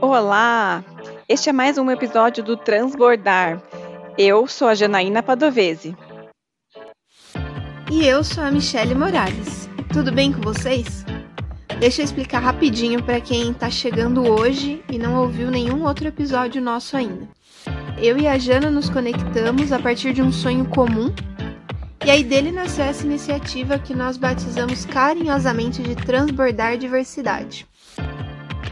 Olá! Este é mais um episódio do Transbordar. Eu sou a Janaína Padovese. E eu sou a Michele Morales. Tudo bem com vocês? Deixa eu explicar rapidinho para quem está chegando hoje e não ouviu nenhum outro episódio nosso ainda. Eu e a Jana nos conectamos a partir de um sonho comum, e aí dele nasceu essa iniciativa que nós batizamos carinhosamente de Transbordar Diversidade.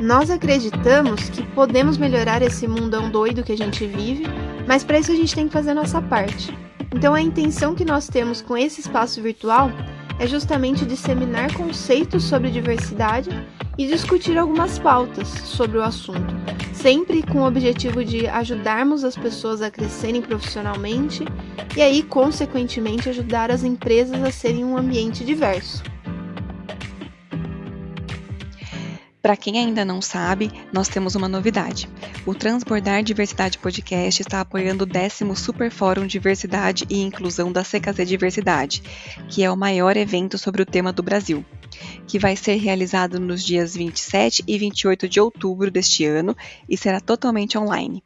Nós acreditamos que podemos melhorar esse mundão doido que a gente vive, mas para isso a gente tem que fazer a nossa parte. Então a intenção que nós temos com esse espaço virtual é justamente disseminar conceitos sobre diversidade e discutir algumas pautas sobre o assunto, sempre com o objetivo de ajudarmos as pessoas a crescerem profissionalmente e aí, consequentemente, ajudar as empresas a serem um ambiente diverso. Para quem ainda não sabe, nós temos uma novidade. O Transbordar Diversidade Podcast está apoiando o décimo Super Fórum Diversidade e Inclusão da CKZ Diversidade, que é o maior evento sobre o tema do Brasil, que vai ser realizado nos dias 27 e 28 de outubro deste ano e será totalmente online.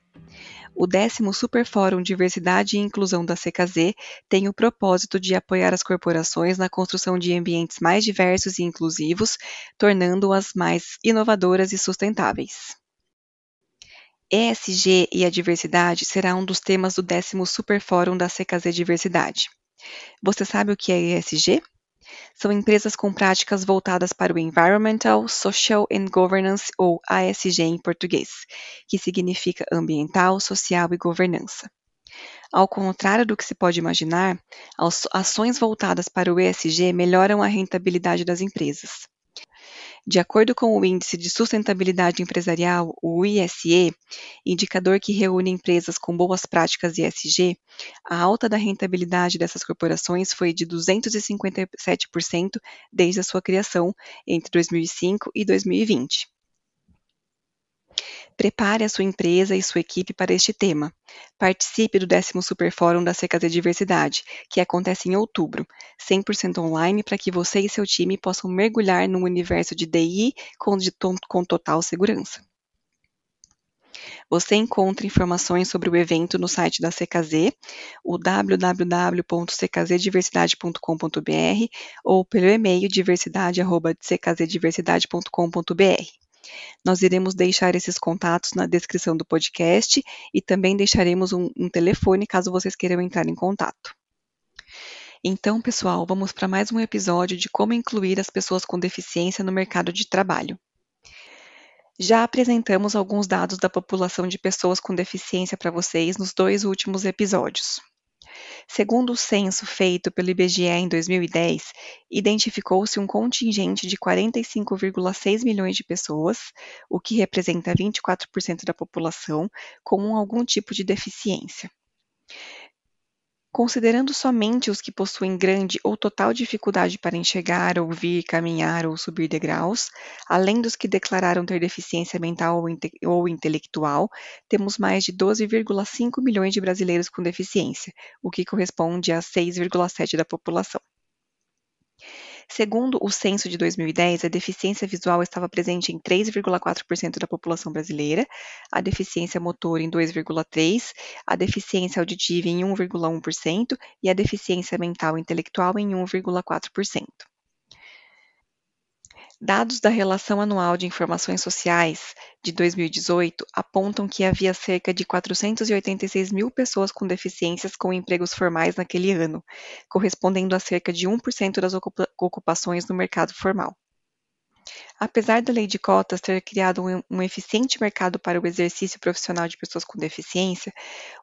O décimo Superfórum Diversidade e Inclusão da CKZ tem o propósito de apoiar as corporações na construção de ambientes mais diversos e inclusivos, tornando-as mais inovadoras e sustentáveis. ESG e a diversidade será um dos temas do décimo Superfórum da CKZ Diversidade. Você sabe o que é ESG? São empresas com práticas voltadas para o Environmental, Social and Governance, ou ASG em português, que significa ambiental, social e governança. Ao contrário do que se pode imaginar, ações voltadas para o ESG melhoram a rentabilidade das empresas. De acordo com o Índice de Sustentabilidade Empresarial, o ISE, indicador que reúne empresas com boas práticas ESG, a alta da rentabilidade dessas corporações foi de 257% desde a sua criação entre 2005 e 2020. Prepare a sua empresa e sua equipe para este tema. Participe do décimo Superfórum da CKZ Diversidade, que acontece em outubro, 100% online para que você e seu time possam mergulhar no universo de DI com, com total segurança. Você encontra informações sobre o evento no site da CKZ, o www.ckzdiversidade.com.br ou pelo e-mail diversidade@ckzdiversidade.com.br. Nós iremos deixar esses contatos na descrição do podcast e também deixaremos um, um telefone caso vocês queiram entrar em contato. Então, pessoal, vamos para mais um episódio de como incluir as pessoas com deficiência no mercado de trabalho. Já apresentamos alguns dados da população de pessoas com deficiência para vocês nos dois últimos episódios. Segundo o censo feito pelo IBGE em 2010, identificou-se um contingente de 45,6 milhões de pessoas, o que representa 24% da população, com algum tipo de deficiência. Considerando somente os que possuem grande ou total dificuldade para enxergar, ouvir, caminhar ou subir degraus, além dos que declararam ter deficiência mental ou, inte ou intelectual, temos mais de 12,5 milhões de brasileiros com deficiência, o que corresponde a 6,7% da população. Segundo o censo de 2010, a deficiência visual estava presente em 3,4% da população brasileira, a deficiência motor em 2,3%, a deficiência auditiva em 1,1% e a deficiência mental intelectual em 1,4%. Dados da Relação Anual de Informações Sociais de 2018 apontam que havia cerca de 486 mil pessoas com deficiências com empregos formais naquele ano, correspondendo a cerca de 1% das ocupações no mercado formal. Apesar da lei de cotas ter criado um, um, eficiente mercado para o exercício profissional de pessoas com deficiência,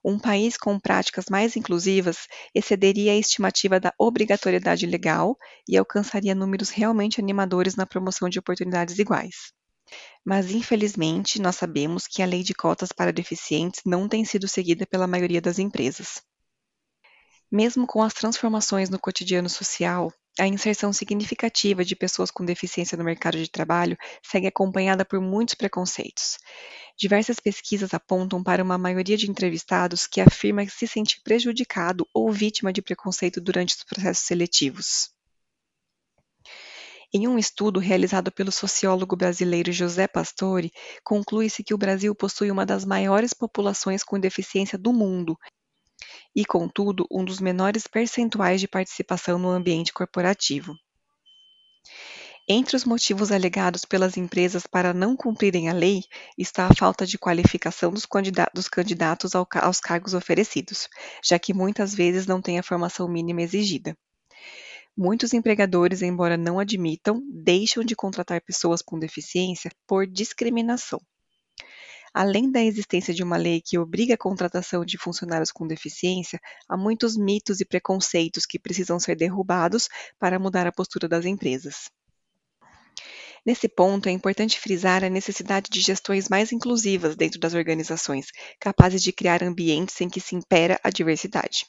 um país com práticas mais inclusivas excederia a estimativa da obrigatoriedade legal e alcançaria números realmente animadores na promoção de oportunidades iguais. Mas, infelizmente, nós sabemos que a lei de cotas para deficientes não tem sido seguida pela maioria das empresas. Mesmo com as transformações no cotidiano social, a inserção significativa de pessoas com deficiência no mercado de trabalho segue acompanhada por muitos preconceitos. Diversas pesquisas apontam para uma maioria de entrevistados que afirma se sentir prejudicado ou vítima de preconceito durante os processos seletivos. Em um estudo realizado pelo sociólogo brasileiro José Pastore, conclui-se que o Brasil possui uma das maiores populações com deficiência do mundo e, contudo, um dos menores percentuais de participação no ambiente corporativo. Entre os motivos alegados pelas empresas para não cumprirem a lei está a falta de qualificação dos, candidatos aos cargos oferecidos, já que muitas vezes não têm a formação mínima exigida. Muitos empregadores, embora não admitam, deixam de contratar pessoas com deficiência por discriminação. Além da existência de uma lei que obriga a contratação de funcionários com deficiência, há muitos mitos e preconceitos que precisam ser derrubados para mudar a postura das empresas. Nesse ponto, é importante frisar a necessidade de gestões mais inclusivas dentro das organizações, capazes de criar ambientes em que se impera a diversidade.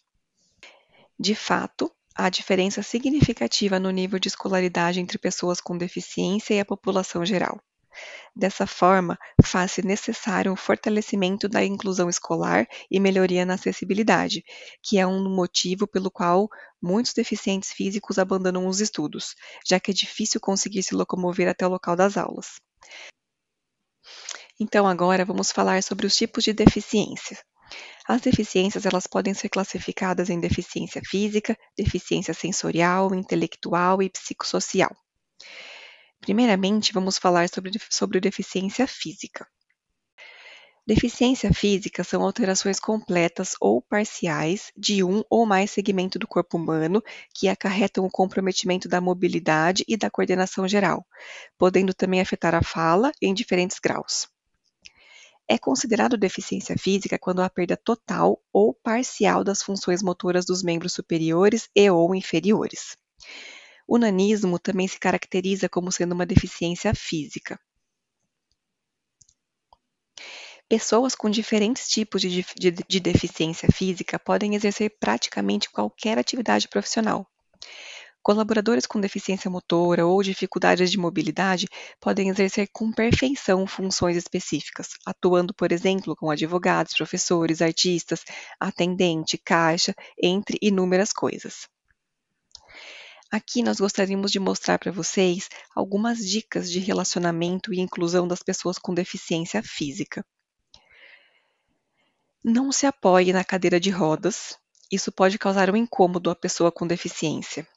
De fato, há diferença significativa no nível de escolaridade entre pessoas com deficiência e a população geral. Dessa forma, faz-se necessário um fortalecimento da inclusão escolar e melhoria na acessibilidade, que é um motivo pelo qual muitos deficientes físicos abandonam os estudos, já que é difícil conseguir se locomover até o local das aulas. Então agora vamos falar sobre os tipos de deficiência. As deficiências elas podem ser classificadas em deficiência física, deficiência sensorial, intelectual e psicossocial. Primeiramente, vamos falar sobre, sobre deficiência física. Deficiência física são alterações completas ou parciais de um ou mais segmento do corpo humano que acarretam o comprometimento da mobilidade e da coordenação geral, podendo também afetar a fala em diferentes graus. É considerado deficiência física quando há perda total ou parcial das funções motoras dos membros superiores e ou inferiores. O nanismo também se caracteriza como sendo uma deficiência física. Pessoas com diferentes tipos de, de, de, deficiência física podem exercer praticamente qualquer atividade profissional, Colaboradores com deficiência motora ou dificuldades de mobilidade podem exercer com perfeição funções específicas, atuando, por exemplo, com advogados, professores, artistas, atendente, caixa, entre inúmeras coisas. Aqui nós gostaríamos de mostrar para vocês algumas dicas de relacionamento e inclusão das pessoas com deficiência física. Não se apoie na cadeira de rodas, isso pode causar um incômodo à pessoa com deficiência.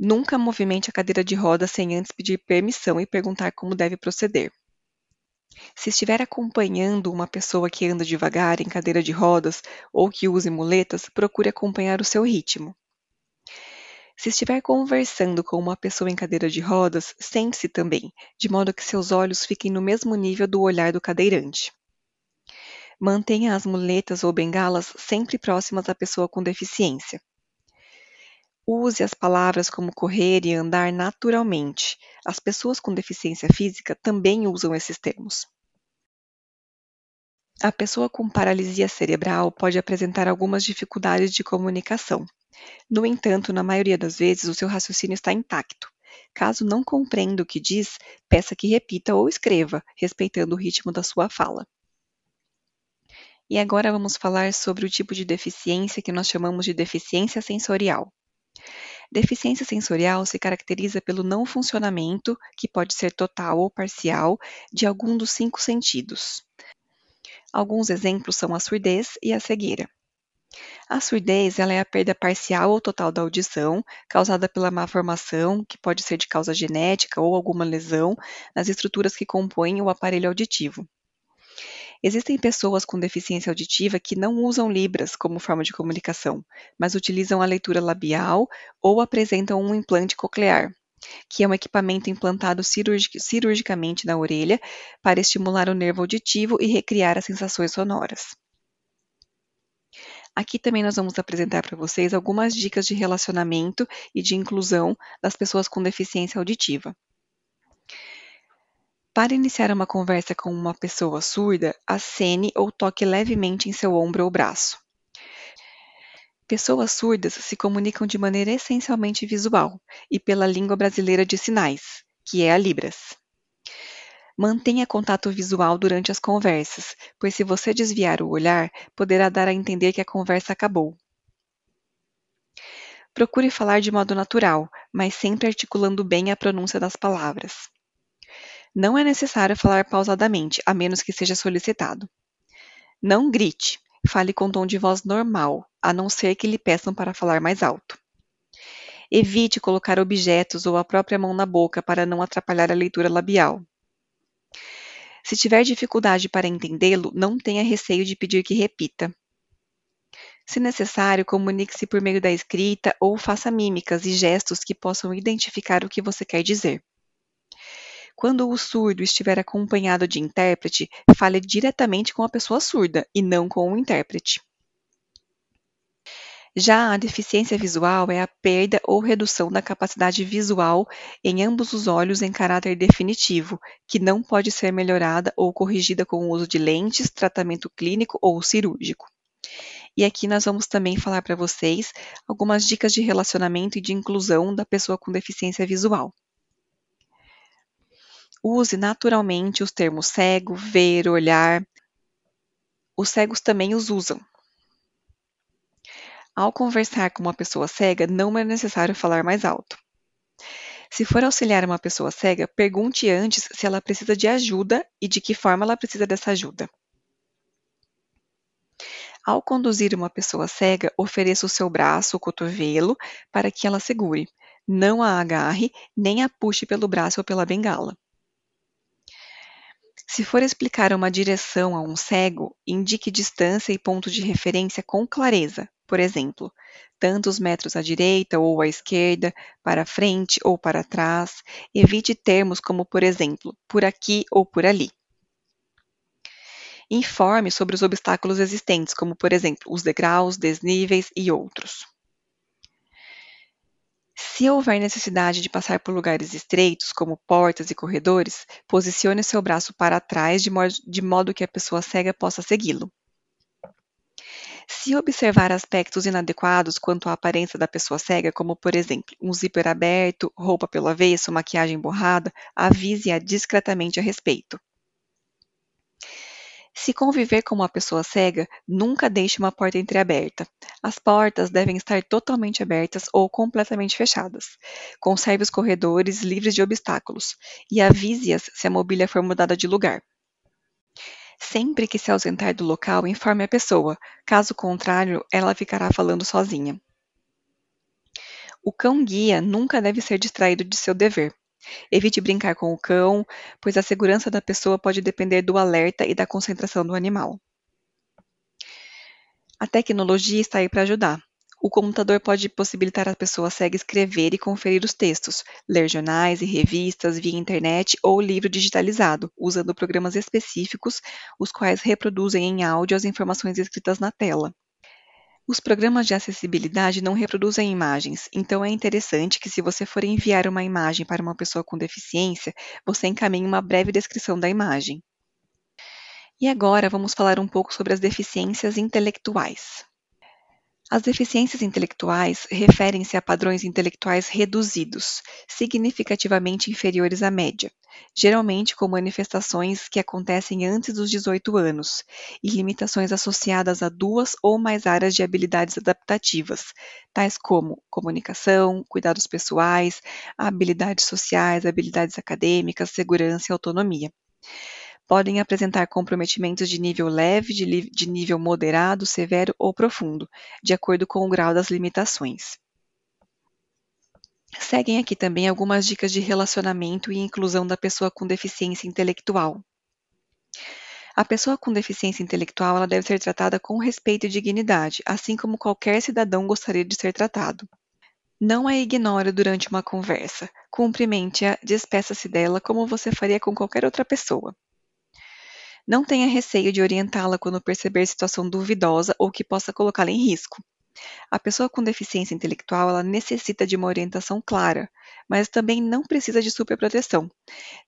Nunca movimente a cadeira de rodas sem antes pedir permissão e perguntar como deve proceder. Se estiver acompanhando uma pessoa que anda devagar em cadeira de rodas ou que use muletas, procure acompanhar o seu ritmo. Se estiver conversando com uma pessoa em cadeira de rodas, sente-se também, de modo que seus olhos fiquem no mesmo nível do olhar do cadeirante. Mantenha as muletas ou bengalas sempre próximas à pessoa com deficiência. Use as palavras como correr e andar naturalmente. As pessoas com deficiência física também usam esses termos. A pessoa com paralisia cerebral pode apresentar algumas dificuldades de comunicação. No entanto, na maioria das vezes, o seu raciocínio está intacto. Caso não compreenda o que diz, peça que repita ou escreva, respeitando o ritmo da sua fala. E agora vamos falar sobre o tipo de deficiência que nós chamamos de deficiência sensorial. Deficiência sensorial se caracteriza pelo não funcionamento, que pode ser total ou parcial, de algum dos cinco sentidos. Alguns exemplos são a surdez e a cegueira. A surdez é a perda parcial ou total da audição, causada pela má formação, que pode ser de causa genética ou alguma lesão, nas estruturas que compõem o aparelho auditivo. Existem pessoas com deficiência auditiva que não usam Libras como forma de comunicação, mas utilizam a leitura labial ou apresentam um implante coclear, que é um equipamento implantado cirurgic cirurgicamente na orelha para estimular o nervo auditivo e recriar as sensações sonoras. Aqui também nós vamos apresentar para vocês algumas dicas de relacionamento e de inclusão das pessoas com deficiência auditiva. Para iniciar uma conversa com uma pessoa surda, acene ou toque levemente em seu ombro ou braço. Pessoas surdas se comunicam de maneira essencialmente visual e pela língua brasileira de sinais, que é a Libras. Mantenha contato visual durante as conversas, pois se você desviar o olhar, poderá dar a entender que a conversa acabou. Procure falar de modo natural, mas sempre articulando bem a pronúncia das palavras. Não é necessário falar pausadamente, a menos que seja solicitado. Não grite, fale com tom de voz normal, a não ser que lhe peçam para falar mais alto. Evite colocar objetos ou a própria mão na boca para não atrapalhar a leitura labial. Se tiver dificuldade para entendê-lo, não tenha receio de pedir que repita. Se necessário, comunique-se por meio da escrita ou faça mímicas e gestos que possam identificar o que você quer dizer. Quando o surdo estiver acompanhado de intérprete, fale diretamente com a pessoa surda e não com o intérprete. Já a deficiência visual é a perda ou redução da capacidade visual em ambos os olhos em caráter definitivo, que não pode ser melhorada ou corrigida com o uso de lentes, tratamento clínico ou cirúrgico. E aqui nós vamos também falar para vocês algumas dicas de relacionamento e de inclusão da pessoa com deficiência visual. Use naturalmente os termos cego, ver, olhar. Os cegos também os usam, ao conversar com uma pessoa cega, não é necessário falar mais alto. Se for auxiliar uma pessoa cega, pergunte antes se ela precisa de ajuda e de que forma ela precisa dessa ajuda. Ao conduzir uma pessoa cega, ofereça o seu braço ou cotovelo para que ela segure. Não a agarre, nem a puxe pelo braço ou pela bengala. Se for explicar uma direção a um cego, indique distância e ponto de referência com clareza, por exemplo, tantos metros à direita ou à esquerda, para frente ou para trás. Evite termos como, por exemplo, por aqui ou por ali. Informe sobre os obstáculos existentes, como, por exemplo, os degraus, desníveis e outros. Se houver necessidade de passar por lugares estreitos, como portas e corredores, posicione seu braço para trás de modo, de modo que a pessoa cega possa segui-lo. Se observar aspectos inadequados quanto à aparência da pessoa cega, como por exemplo, um zíper aberto, roupa pelo avesso, maquiagem borrada, avise-a discretamente a respeito. Se conviver com uma pessoa cega, nunca deixe uma porta entreaberta. As portas devem estar totalmente abertas ou completamente fechadas. Conserve os corredores livres de obstáculos e avise-as se a mobília for mudada de lugar. Sempre que se ausentar do local, informe a pessoa, caso contrário, ela ficará falando sozinha. O cão-guia nunca deve ser distraído de seu dever. Evite brincar com o cão, pois a segurança da pessoa pode depender do alerta e da concentração do animal. A tecnologia está aí para ajudar. O computador pode possibilitar a pessoa cega escrever e conferir os textos, ler jornais e revistas via internet ou livro digitalizado, usando programas específicos, os quais reproduzem em áudio as informações escritas na tela. Os programas de acessibilidade não reproduzem imagens, então é interessante que, se você for enviar uma imagem para uma pessoa com deficiência, você encaminhe uma breve descrição da imagem. E agora vamos falar um pouco sobre as deficiências intelectuais. As deficiências intelectuais referem-se a padrões intelectuais reduzidos, significativamente inferiores à média, geralmente com manifestações que acontecem antes dos 18 anos, e limitações associadas a duas ou mais áreas de habilidades adaptativas, tais como comunicação, cuidados pessoais, habilidades sociais, habilidades acadêmicas, segurança e autonomia podem apresentar comprometimentos de nível leve, de, de nível moderado, severo ou profundo, de acordo com o grau das limitações. Seguem aqui também algumas dicas de relacionamento e inclusão da pessoa com deficiência intelectual. A pessoa com deficiência intelectual ela deve ser tratada com respeito e dignidade, assim como qualquer cidadão gostaria de ser tratado. Não a ignore durante uma conversa. Cumprimente-a, despeça-se dela como você faria com qualquer outra pessoa. Não tenha receio de orientá-la quando perceber situação duvidosa ou que possa colocá-la em risco. A pessoa com deficiência intelectual ela necessita de uma orientação clara, mas também não precisa de superproteção.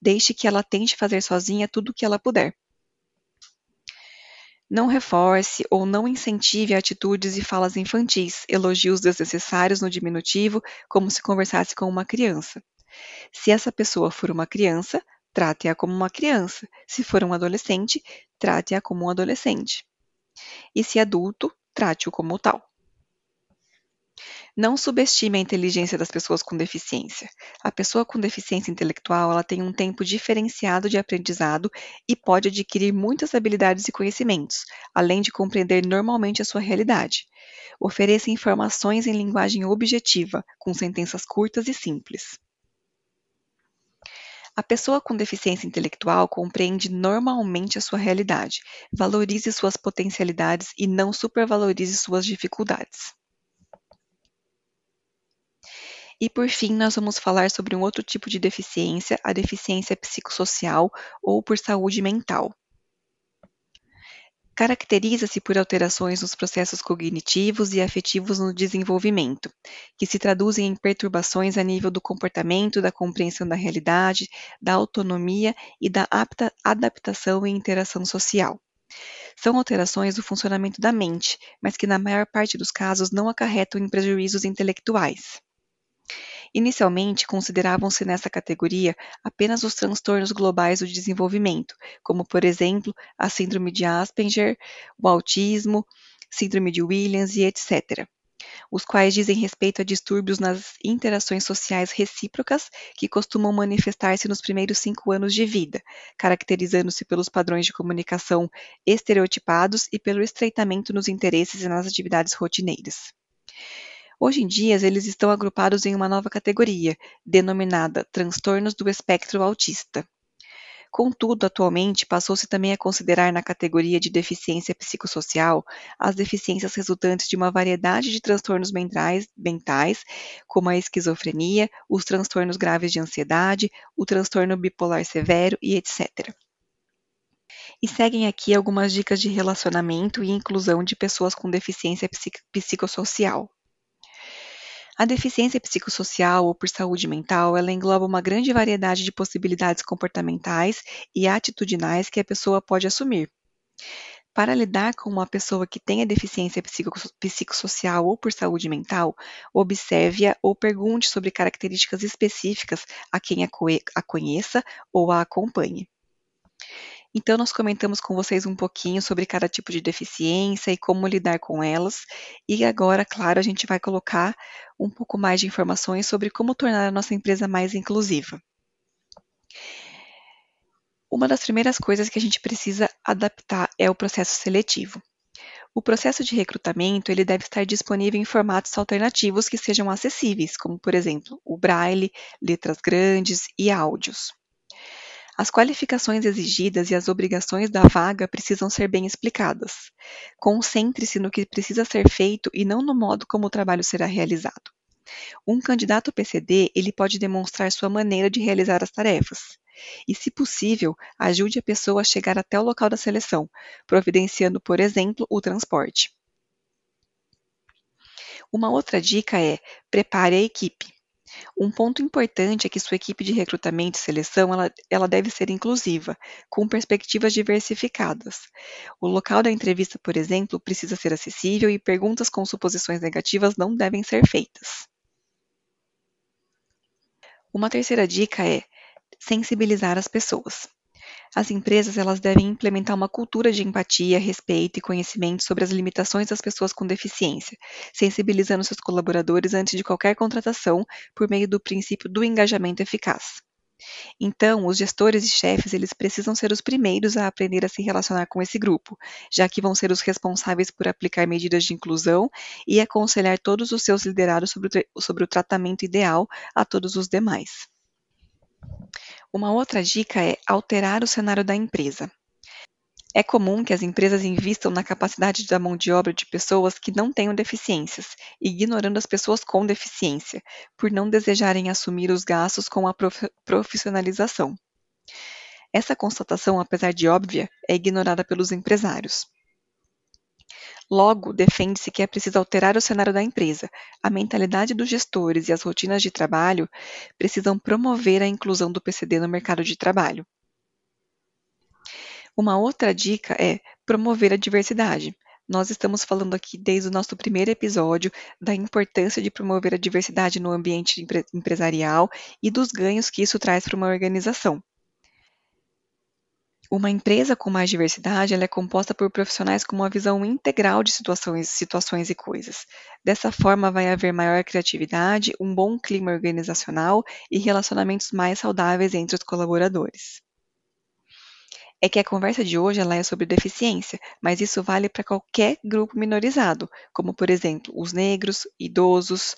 Deixe que ela tente fazer sozinha tudo o que ela puder. Não reforce ou não incentive atitudes e falas infantis, elogios desnecessários no diminutivo, como se conversasse com uma criança. Se essa pessoa for uma criança, trate-a como uma criança. Se for um adolescente, trate-a como um adolescente. E se adulto, trate-o como tal. Não subestime a inteligência das pessoas com deficiência. A pessoa com deficiência intelectual ela tem um tempo diferenciado de aprendizado e pode adquirir muitas habilidades e conhecimentos, além de compreender normalmente a sua realidade. Ofereça informações em linguagem objetiva, com sentenças curtas e simples. A pessoa com deficiência intelectual compreende normalmente a sua realidade, valorize suas potencialidades e não supervalorize suas dificuldades. E por fim, nós vamos falar sobre um outro tipo de deficiência, a deficiência psicossocial ou por saúde mental. Caracteriza-se por alterações nos processos cognitivos e afetivos no desenvolvimento, que se traduzem em perturbações a nível do comportamento, da compreensão da realidade, da autonomia e da adaptação e interação social. São alterações do funcionamento da mente, mas que na maior parte dos casos não acarretam em prejuízos intelectuais. Inicialmente, consideravam-se nessa categoria apenas os transtornos globais do desenvolvimento, como, por exemplo, a síndrome de Asperger, o autismo, síndrome de Williams e etc., os quais dizem respeito a distúrbios nas interações sociais recíprocas que costumam manifestar-se nos primeiros cinco anos de vida, caracterizando-se pelos padrões de comunicação estereotipados e pelo estreitamento nos interesses e nas atividades rotineiras. Hoje em dia, eles estão agrupados em uma nova categoria, denominada transtornos do espectro autista. Contudo, atualmente, passou-se também a considerar na categoria de deficiência psicossocial as deficiências resultantes de uma variedade de transtornos mentais, como a esquizofrenia, os transtornos graves de ansiedade, o transtorno bipolar severo e etc. E seguem aqui algumas dicas de relacionamento e inclusão de pessoas com deficiência psicossocial. A deficiência psicossocial ou por saúde mental, ela engloba uma grande variedade de possibilidades comportamentais e atitudinais que a pessoa pode assumir. Para lidar com uma pessoa que tenha deficiência psicossocial ou por saúde mental, observe-a ou pergunte sobre características específicas a quem a conheça ou a acompanhe. Então, nós comentamos com vocês um pouquinho sobre cada tipo de deficiência e como lidar com elas. E agora, claro, a gente vai colocar um pouco mais de informações sobre como tornar a nossa empresa mais inclusiva. Uma das primeiras coisas que a gente precisa adaptar é o processo seletivo. O processo de recrutamento ele deve estar disponível em formatos alternativos que sejam acessíveis, como por exemplo o braille, letras grandes e áudios. As qualificações exigidas e as obrigações da vaga precisam ser bem explicadas. Concentre-se no que precisa ser feito e não no modo como o trabalho será realizado. Um candidato PCD, ele pode demonstrar sua maneira de realizar as tarefas. E, se possível, ajude a pessoa a chegar até o local da seleção, providenciando, por exemplo, o transporte. Uma outra dica é: prepare a equipe. Um ponto importante é que sua equipe de recrutamento e seleção ela, ela deve ser inclusiva, com perspectivas diversificadas. O local da entrevista, por exemplo, precisa ser acessível e perguntas com suposições negativas não devem ser feitas. Uma terceira dica é sensibilizar as pessoas. As empresas elas devem implementar uma cultura de empatia, respeito e conhecimento sobre as limitações das pessoas com deficiência, sensibilizando seus colaboradores antes de qualquer contratação por meio do princípio do engajamento eficaz. Então, os gestores e chefes, eles precisam ser os primeiros a aprender a se relacionar com esse grupo, já que vão ser os responsáveis por aplicar medidas de inclusão e aconselhar todos os seus liderados sobre o, sobre o tratamento ideal a todos os demais. Uma outra dica é alterar o cenário da empresa. É comum que as empresas invistam na capacidade da mão de obra de pessoas que não tenham deficiências, ignorando as pessoas com deficiência, por não desejarem assumir os gastos com a profissionalização. Essa constatação, apesar de óbvia, é ignorada pelos empresários. Logo, defende-se que é preciso alterar o cenário da empresa. A mentalidade dos gestores e as rotinas de trabalho precisam promover a inclusão do PCD no mercado de trabalho. Uma outra dica é promover a diversidade. Nós estamos falando aqui desde o nosso primeiro episódio da importância de promover a diversidade no ambiente empresarial e dos ganhos que isso traz para uma organização. Uma empresa com mais diversidade é composta por profissionais com uma visão integral de situações, situações e coisas. Dessa forma, vai haver maior criatividade, um bom clima organizacional e relacionamentos mais saudáveis entre os colaboradores. É que a conversa de hoje ela é sobre deficiência, mas isso vale para qualquer grupo minorizado, como por exemplo os negros, idosos,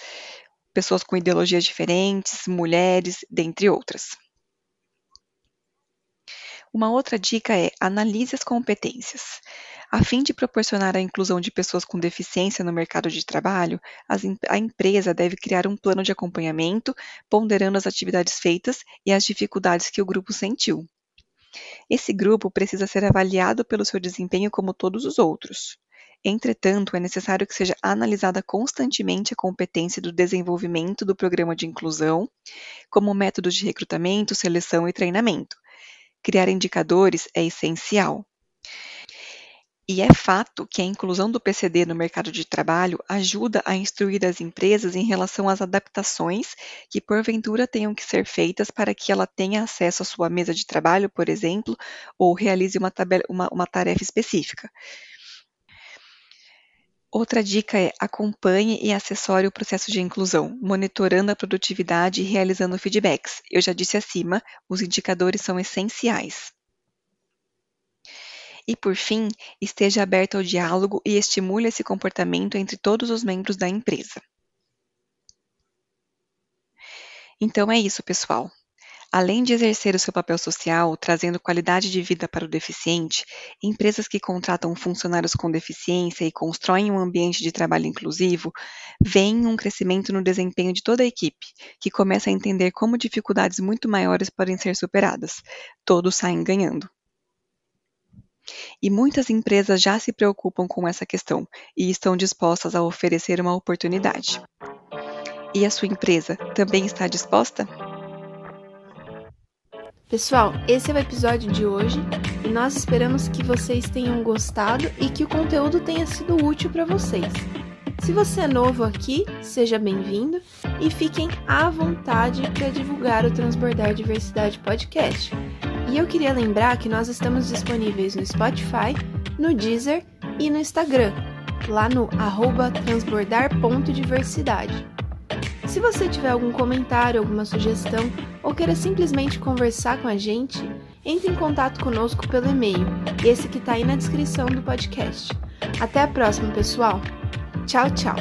pessoas com ideologias diferentes, mulheres, dentre outras. Uma outra dica é analise as competências. A fim de proporcionar a inclusão de pessoas com deficiência no mercado de trabalho, a empresa deve criar um plano de acompanhamento, ponderando as atividades feitas e as dificuldades que o grupo sentiu. Esse grupo precisa ser avaliado pelo seu desempenho como todos os outros. Entretanto, é necessário que seja analisada constantemente a competência do desenvolvimento do programa de inclusão, como métodos de recrutamento, seleção e treinamento, Criar indicadores é essencial. E é fato que a inclusão do PCD no mercado de trabalho ajuda a instruir as empresas em relação às adaptações que porventura tenham que ser feitas para que ela tenha acesso à sua mesa de trabalho, por exemplo, ou realize uma, tabela, uma, uma tarefa específica. Outra dica é acompanhe e assessore o processo de inclusão, monitorando a produtividade e realizando feedbacks. Eu já disse acima, os indicadores são essenciais. E por fim, esteja aberto ao diálogo e estimule esse comportamento entre todos os membros da empresa. Então é isso, pessoal. Além de exercer o seu papel social, trazendo qualidade de vida para o deficiente, empresas que contratam funcionários com deficiência e constroem um ambiente de trabalho inclusivo veem um crescimento no desempenho de toda a equipe, que começa a entender como dificuldades muito maiores podem ser superadas. Todos saem ganhando. E muitas empresas já se preocupam com essa questão e estão dispostas a oferecer uma oportunidade. E a sua empresa também está disposta? Pessoal, esse é o episódio de hoje e nós esperamos que vocês tenham gostado e que o conteúdo tenha sido útil para vocês. Se você é novo aqui, seja bem-vindo e fiquem à vontade para divulgar o Transbordar Diversidade Podcast. E eu queria lembrar que nós estamos disponíveis no Spotify, no Deezer e no Instagram, lá no transbordar.diversidade. Se você tiver algum comentário, alguma sugestão ou queira simplesmente conversar com a gente, entre em contato conosco pelo e-mail, esse que está aí na descrição do podcast. Até a próxima, pessoal! Tchau, tchau!